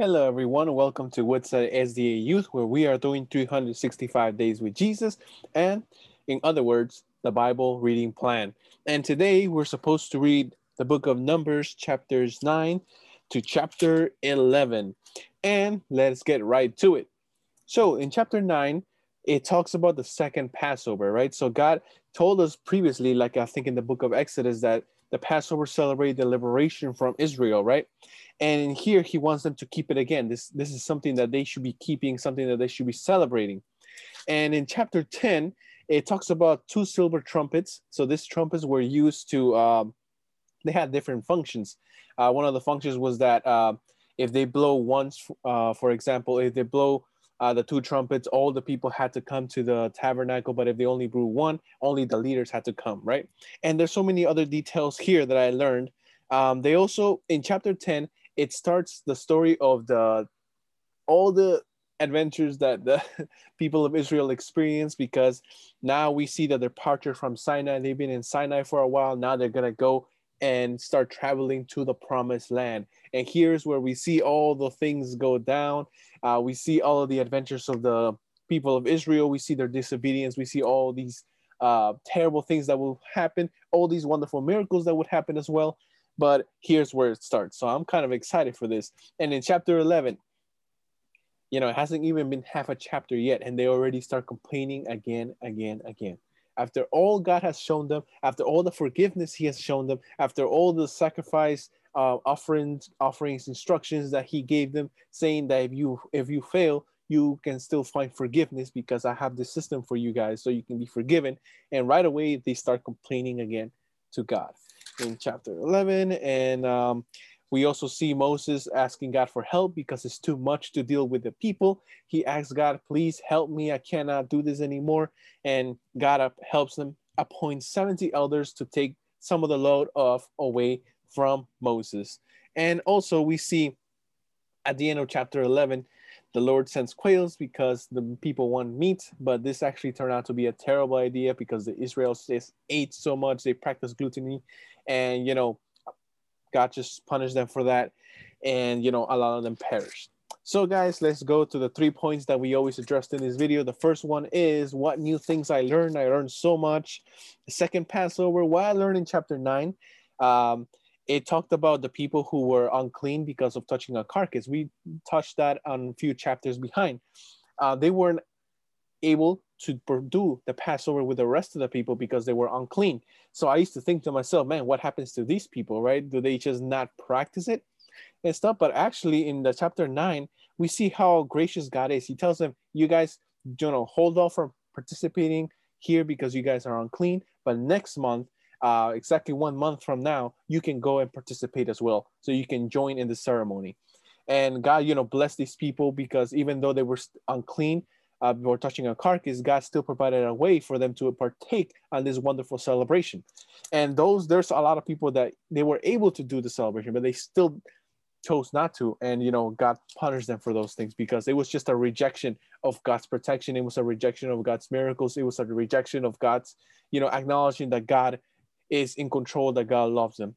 Hello, everyone. Welcome to Woodside SDA Youth, where we are doing 365 days with Jesus, and in other words, the Bible reading plan. And today we're supposed to read the book of Numbers, chapters 9 to chapter 11. And let's get right to it. So, in chapter 9, it talks about the second Passover, right? So, God told us previously, like I think in the book of Exodus, that the Passover celebrated the liberation from Israel, right? And here, he wants them to keep it again. This, this is something that they should be keeping, something that they should be celebrating. And in chapter 10, it talks about two silver trumpets. So these trumpets were used to, um, they had different functions. Uh, one of the functions was that uh, if they blow once, uh, for example, if they blow uh, the two trumpets, all the people had to come to the tabernacle. But if they only blew one, only the leaders had to come, right? And there's so many other details here that I learned. Um, they also, in chapter 10, it starts the story of the all the adventures that the people of Israel experience because now we see the departure from Sinai. They've been in Sinai for a while. Now they're gonna go and start traveling to the promised land. And here's where we see all the things go down. Uh, we see all of the adventures of the people of Israel. We see their disobedience. We see all these uh, terrible things that will happen, all these wonderful miracles that would happen as well. But here's where it starts. So I'm kind of excited for this. And in chapter 11, you know, it hasn't even been half a chapter yet, and they already start complaining again, again, again after all God has shown them, after all the forgiveness He has shown them, after all the sacrifice uh, offerings, offerings, instructions that He gave them, saying that if you if you fail, you can still find forgiveness because I have this system for you guys, so you can be forgiven. And right away they start complaining again to God in chapter 11, and um, we also see Moses asking God for help because it's too much to deal with the people. He asks God, please help me. I cannot do this anymore. And God up helps them appoint 70 elders to take some of the load off away from Moses. And also, we see at the end of chapter 11, the Lord sends quails because the people want meat, but this actually turned out to be a terrible idea because the Israelites ate so much, they practiced gluttony, and you know, God just punished them for that, and you know, a lot of them perished. So guys, let's go to the three points that we always addressed in this video. The first one is what new things I learned. I learned so much. The second Passover, what I learned in chapter nine. Um, it talked about the people who were unclean because of touching a carcass. We touched that on a few chapters behind. Uh, they weren't able to do the Passover with the rest of the people because they were unclean. So I used to think to myself, man, what happens to these people, right? Do they just not practice it and stuff? But actually, in the chapter nine, we see how gracious God is. He tells them, you guys, you know, hold off from participating here because you guys are unclean. But next month, uh, exactly one month from now, you can go and participate as well. So you can join in the ceremony. And God, you know, bless these people because even though they were unclean, uh, before touching a carcass, God still provided a way for them to partake on this wonderful celebration. And those, there's a lot of people that they were able to do the celebration, but they still chose not to. And, you know, God punished them for those things because it was just a rejection of God's protection. It was a rejection of God's miracles. It was a rejection of God's, you know, acknowledging that God is in control, that God loves them.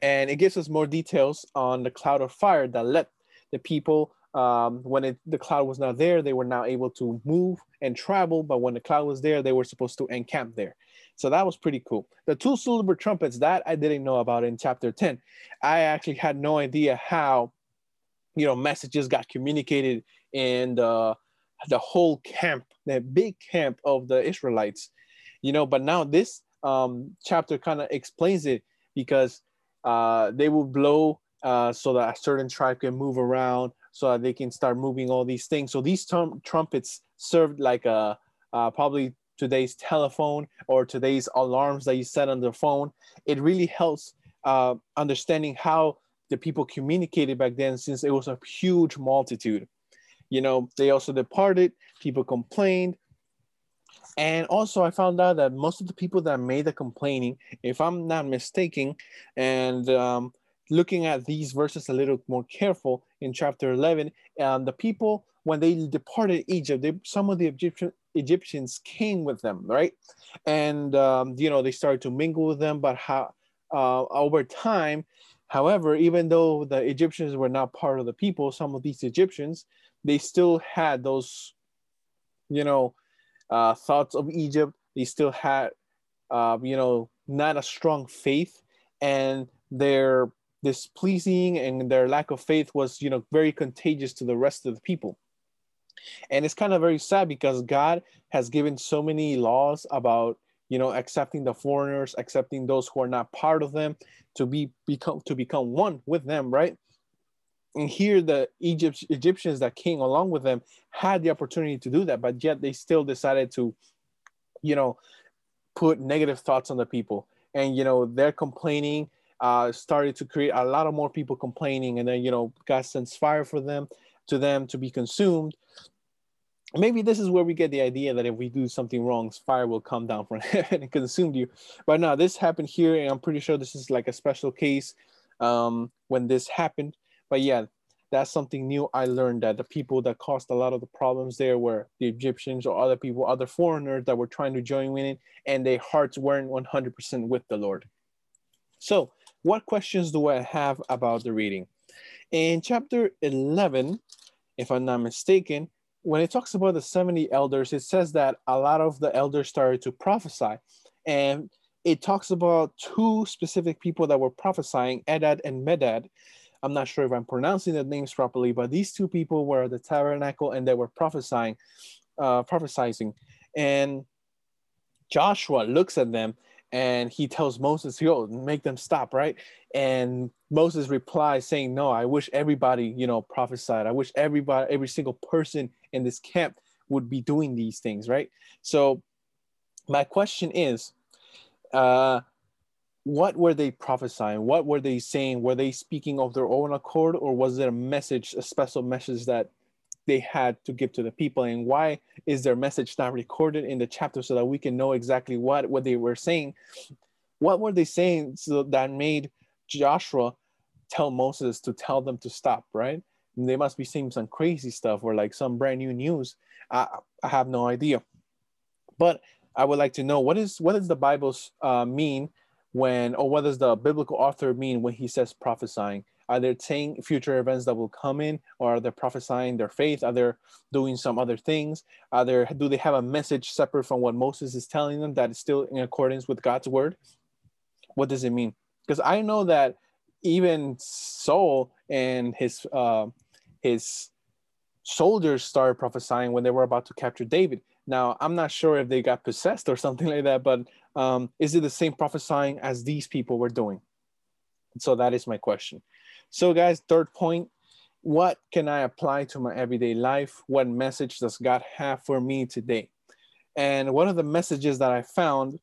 And it gives us more details on the cloud of fire that led the people um, when it, the cloud was not there, they were now able to move and travel. But when the cloud was there, they were supposed to encamp there. So that was pretty cool. The two silver trumpets that I didn't know about in chapter 10. I actually had no idea how, you know, messages got communicated in the, the whole camp, the big camp of the Israelites, you know, but now this um, chapter kind of explains it because uh, they will blow uh, so that a certain tribe can move around so that they can start moving all these things. So these trum- trumpets served like a uh, probably today's telephone or today's alarms that you set on the phone. It really helps uh, understanding how the people communicated back then, since it was a huge multitude. You know, they also departed. People complained. And also, I found out that most of the people that made the complaining, if I'm not mistaken, and um, looking at these verses a little more careful in chapter 11, And the people, when they departed Egypt, they, some of the Egyptian, Egyptians came with them, right? And, um, you know, they started to mingle with them, but how, uh, over time, However, even though the Egyptians were not part of the people, some of these Egyptians, they still had those, you know, uh, thoughts of Egypt. They still had, uh, you know, not a strong faith, and their displeasing and their lack of faith was, you know, very contagious to the rest of the people. And it's kind of very sad because God has given so many laws about you know accepting the foreigners accepting those who are not part of them to be become to become one with them right and here the Egypt, egyptians that came along with them had the opportunity to do that but yet they still decided to you know put negative thoughts on the people and you know they're complaining uh, started to create a lot of more people complaining and then you know god sends fire for them to them to be consumed maybe this is where we get the idea that if we do something wrong, fire will come down from heaven and consume you. But no, this happened here, and I'm pretty sure this is like a special case um, when this happened. But yeah, that's something new I learned that the people that caused a lot of the problems there were the Egyptians or other people, other foreigners that were trying to join in, and their hearts weren't 100% with the Lord. So, what questions do I have about the reading? In chapter 11, if I'm not mistaken, when it talks about the 70 elders, it says that a lot of the elders started to prophesy. And it talks about two specific people that were prophesying, Edad and Medad. I'm not sure if I'm pronouncing the names properly, but these two people were at the tabernacle and they were prophesying, uh, prophesying. And Joshua looks at them and he tells Moses, "Yo, make them stop!" Right? And Moses replies, saying, "No, I wish everybody, you know, prophesied. I wish everybody, every single person in this camp would be doing these things." Right? So, my question is, uh, what were they prophesying? What were they saying? Were they speaking of their own accord, or was it a message, a special message that they had to give to the people and why is their message not recorded in the chapter so that we can know exactly what what they were saying? What were they saying so that made joshua tell moses to tell them to stop right? And they must be saying some crazy stuff or like some brand new news. I, I have no idea. But i would like to know what is what does the bible uh, mean when or what does the biblical author mean when he says prophesying are they saying future events that will come in, or are they prophesying their faith? Are they doing some other things? Are there do they have a message separate from what Moses is telling them that is still in accordance with God's word? What does it mean? Because I know that even Saul and his uh, his soldiers started prophesying when they were about to capture David. Now, I'm not sure if they got possessed or something like that, but um, is it the same prophesying as these people were doing? So that is my question. So, guys, third point what can I apply to my everyday life? What message does God have for me today? And one of the messages that I found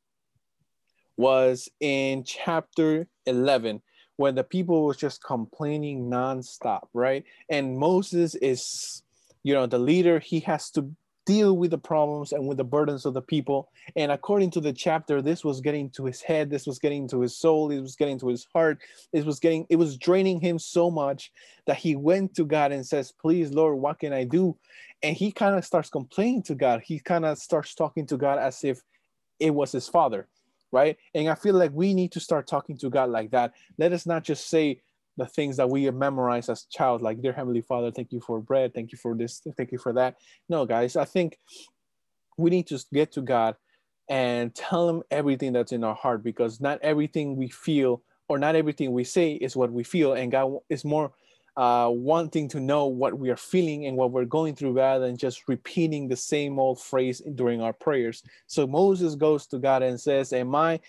was in chapter 11 when the people was just complaining nonstop, right? And Moses is, you know, the leader, he has to deal with the problems and with the burdens of the people. And according to the chapter, this was getting to his head, this was getting to his soul, it was getting to his heart, it was getting, it was draining him so much that he went to God and says, Please, Lord, what can I do? And he kind of starts complaining to God. He kind of starts talking to God as if it was his father, right? And I feel like we need to start talking to God like that. Let us not just say, the things that we memorize as child, like dear Heavenly Father, thank you for bread, thank you for this, thank you for that. No, guys, I think we need to get to God and tell him everything that's in our heart because not everything we feel or not everything we say is what we feel and god is more uh, wanting to know what we are feeling and what we're going through rather than just repeating the same old phrase during our prayers so moses goes to god and says am i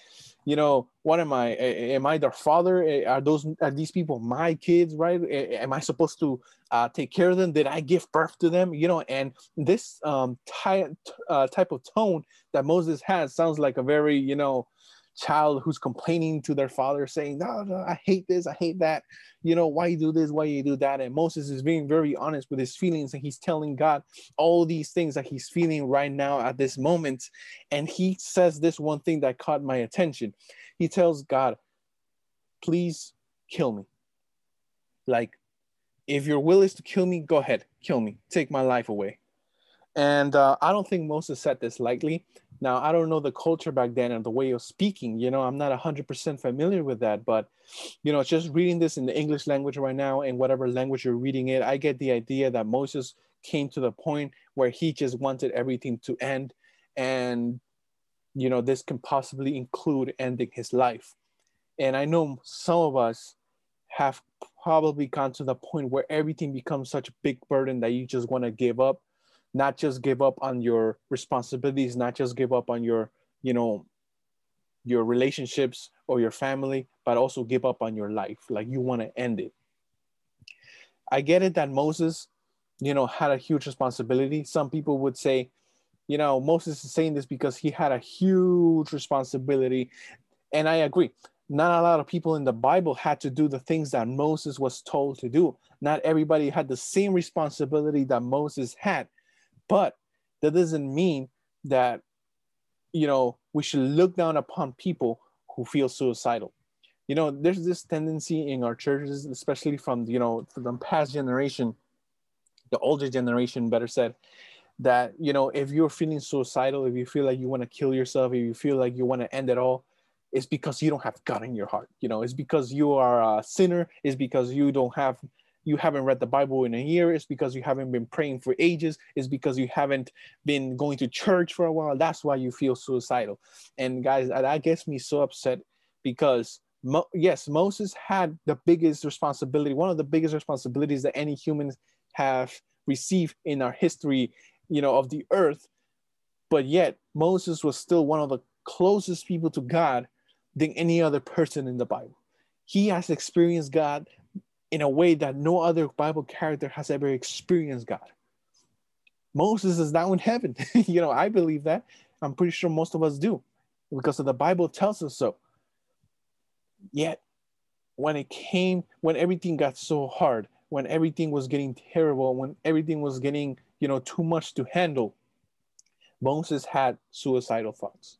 you know, what am I? Am I their father? Are those are these people my kids? Right? Am I supposed to uh, take care of them? Did I give birth to them? You know, and this um, ty- uh, type of tone that Moses has sounds like a very you know child who's complaining to their father saying no, no i hate this i hate that. You know why you do this why you do that? And moses is being very honest with his feelings and he's telling god all these things that he's feeling right now at this moment. And he says this one thing that caught my attention. He tells god please kill me. Like if your will is to kill me go ahead kill me. Take my life away And uh, I don't think Moses said this lightly. Now, I don't know the culture back then and the way of speaking. You know, I'm not 100% familiar with that, but, you know, just reading this in the English language right now, in whatever language you're reading it, I get the idea that Moses came to the point where he just wanted everything to end. And, you know, this can possibly include ending his life. And I know some of us have probably gone to the point where everything becomes such a big burden that you just want to give up not just give up on your responsibilities, not just give up on your, you know, your relationships or your family, but also give up on your life. Like you want to end it. I get it that Moses, you know, had a huge responsibility. Some people would say, you know, Moses is saying this because he had a huge responsibility. And I agree. Not a lot of people in the Bible had to do the things that Moses was told to do. Not everybody had the same responsibility that Moses had. But that doesn't mean that, you know, we should look down upon people who feel suicidal. You know, there's this tendency in our churches, especially from, you know, from the past generation, the older generation, better said, that, you know, if you're feeling suicidal, if you feel like you want to kill yourself, if you feel like you want to end it all, it's because you don't have God in your heart. You know, it's because you are a sinner. It's because you don't have you haven't read the Bible in a year. It's because you haven't been praying for ages. It's because you haven't been going to church for a while. That's why you feel suicidal. And guys, that gets me so upset because Mo- yes, Moses had the biggest responsibility, one of the biggest responsibilities that any humans have received in our history, you know, of the earth. But yet, Moses was still one of the closest people to God than any other person in the Bible. He has experienced God in a way that no other Bible character has ever experienced God. Moses is now in heaven. you know, I believe that. I'm pretty sure most of us do because the Bible tells us so. Yet, when it came, when everything got so hard, when everything was getting terrible, when everything was getting, you know, too much to handle, Moses had suicidal thoughts.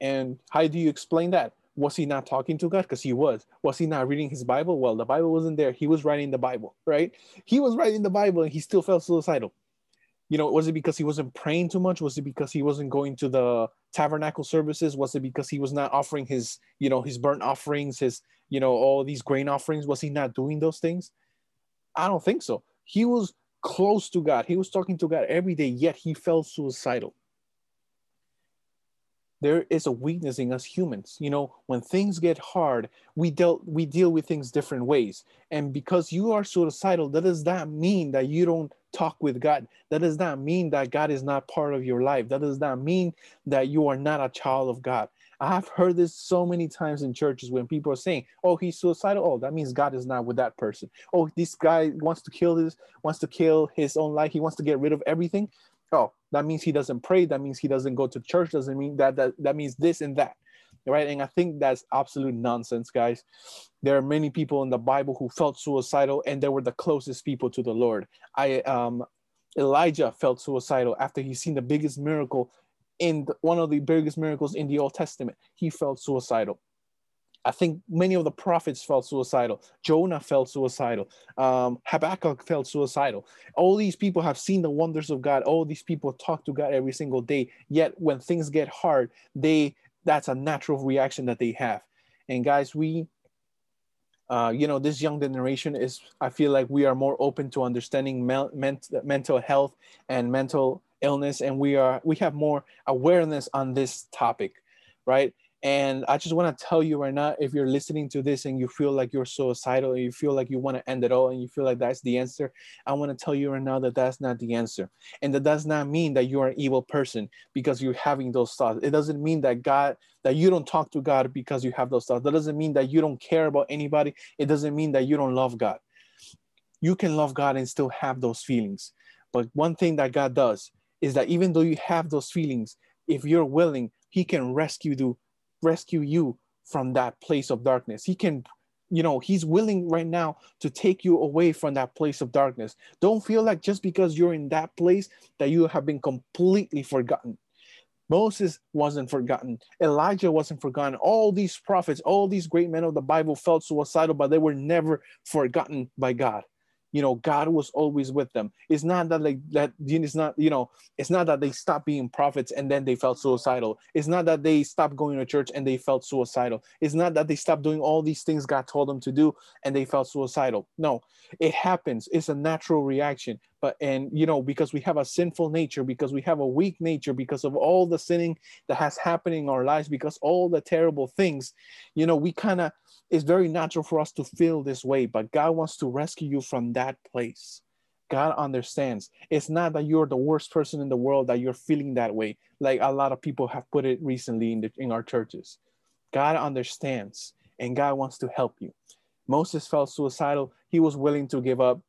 And how do you explain that? Was he not talking to God? Because he was. Was he not reading his Bible? Well, the Bible wasn't there. He was writing the Bible, right? He was writing the Bible and he still felt suicidal. You know, was it because he wasn't praying too much? Was it because he wasn't going to the tabernacle services? Was it because he was not offering his, you know, his burnt offerings, his, you know, all these grain offerings? Was he not doing those things? I don't think so. He was close to God. He was talking to God every day, yet he felt suicidal there is a weakness in us humans. You know when things get hard we dealt we deal with things different ways. And because you are suicidal that does not mean that you don't talk with god. That does not mean that god is not part of your life. That does not mean that you are not a child of god. I've heard this so many times in churches when people are saying oh he's suicidal. Oh that means god is not with that person. Oh this guy wants to kill this wants to kill his own life. He wants to get rid of everything oh that means he doesn't pray. That means he doesn't go to church. Doesn't mean that that, that means this and that right? And i think that's absolute nonsense guys. There are many people in the bible who felt suicidal and they were the closest people to the lord. I um elijah felt suicidal after he seen the biggest miracle in the, one of the biggest miracles in the old testament. He felt suicidal I think many of the prophets felt suicidal. Jonah felt suicidal. Um, Habakkuk felt suicidal. All these people have seen the wonders of God. All these people talk to God every single day. Yet when things get hard, they that's a natural reaction that they have. And guys, we, uh, you know, this young generation is. I feel like we are more open to understanding mel- ment- mental health and mental illness, and we are we have more awareness on this topic, right? And I just want to tell you right now if you're listening to this and you feel like you're suicidal, and you feel like you want to end it all, and you feel like that's the answer, I want to tell you right now that that's not the answer. And that does not mean that you're an evil person because you're having those thoughts. It doesn't mean that God, that you don't talk to God because you have those thoughts. That doesn't mean that you don't care about anybody. It doesn't mean that you don't love God. You can love God and still have those feelings. But one thing that God does is that even though you have those feelings, if you're willing, He can rescue you rescue you from that place of darkness. He can, you know, he's willing right now to take you away from that place of darkness. Don't feel like just because you're in that place that you have been completely forgotten. Moses wasn't forgotten. Elijah wasn't forgotten. All these prophets, all these great men of the Bible felt suicidal, but they were never forgotten by God. You know god was always with them. It's not that like that it's not you know it's not that they stopped being prophets and then they felt suicidal. It's not that they stopped going to church and they felt suicidal. It's not that they stopped doing all these things god told them to do and they felt suicidal. No it happens. It's a natural reaction but and you know because we have a sinful nature because we have a weak nature because of all the sinning that has happened in our lives because all the terrible things you know we kind of it's very natural for us to feel this way but god wants to rescue you from that place. God understands. It's not that you're the worst person in the world that you're feeling that way like a lot of people have put it recently in, the, in our churches. God understands and god wants to help you. Moses felt suicidal. He was willing to give up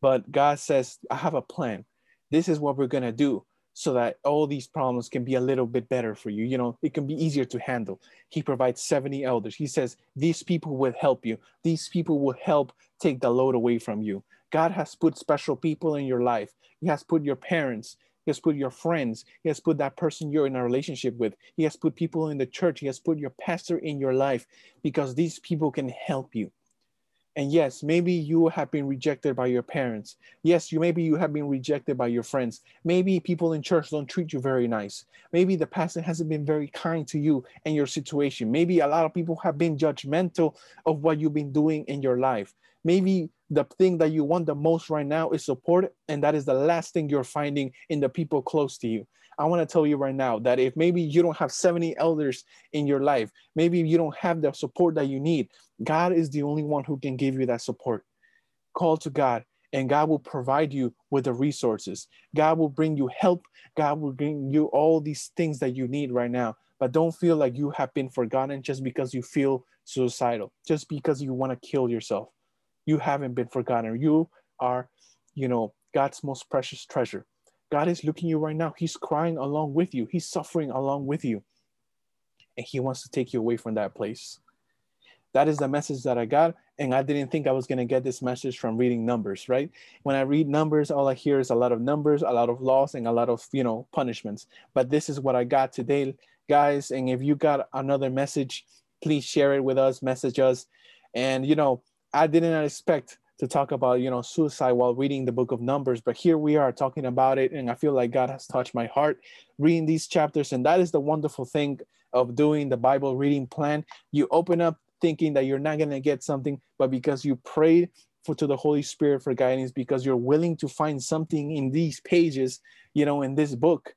but God says, I have a plan. This is what we're going to do so that all these problems can be a little bit better for you. You know, it can be easier to handle. He provides 70 elders. He says, These people will help you. These people will help take the load away from you. God has put special people in your life. He has put your parents. He has put your friends. He has put that person you're in a relationship with. He has put people in the church. He has put your pastor in your life because these people can help you. And yes, maybe you have been rejected by your parents. Yes, you maybe you have been rejected by your friends. Maybe people in church don't treat you very nice. Maybe the pastor hasn't been very kind to you and your situation. Maybe a lot of people have been judgmental of what you've been doing in your life. Maybe the thing that you want the most right now is support, and that is the last thing you're finding in the people close to you. I want to tell you right now that if maybe you don't have 70 elders in your life, maybe you don't have the support that you need, God is the only one who can give you that support. Call to God, and God will provide you with the resources. God will bring you help. God will bring you all these things that you need right now. But don't feel like you have been forgotten just because you feel suicidal, just because you want to kill yourself. You haven't been forgotten. You are, you know, God's most precious treasure. God is looking you right now. He's crying along with you. He's suffering along with you. And he wants to take you away from that place. That is the message that I got. And I didn't think I was going to get this message from reading numbers, right? When I read numbers, all I hear is a lot of numbers, a lot of laws, and a lot of, you know, punishments. But this is what I got today, guys. And if you got another message, please share it with us, message us. And, you know, I didn't expect to talk about you know suicide while reading the book of numbers but here we are talking about it and i feel like god has touched my heart reading these chapters and that is the wonderful thing of doing the bible reading plan. You open up thinking that you're not going to get something but because you prayed for to the holy spirit for guidance because you're willing to find something in these pages you know in this book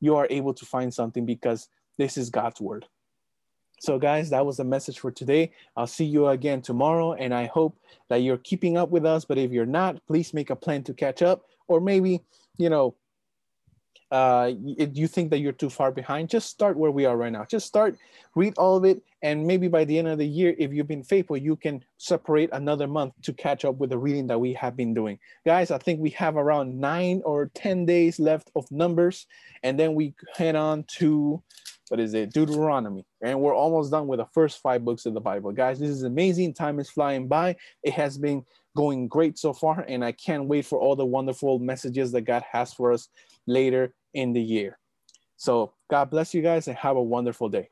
you are able to find something because this is god's word so, guys, that was the message for today. I'll see you again tomorrow, and I hope that you're keeping up with us. But if you're not, please make a plan to catch up, or maybe, you know, uh, if you think that you're too far behind, just start where we are right now. Just start, read all of it, and maybe by the end of the year, if you've been faithful, you can separate another month to catch up with the reading that we have been doing. Guys, I think we have around nine or 10 days left of numbers, and then we head on to what is it? Deuteronomy. And we're almost done with the first five books of the Bible. Guys, this is amazing. Time is flying by. It has been going great so far, and I can't wait for all the wonderful messages that God has for us later in the year. So, God bless you guys and have a wonderful day.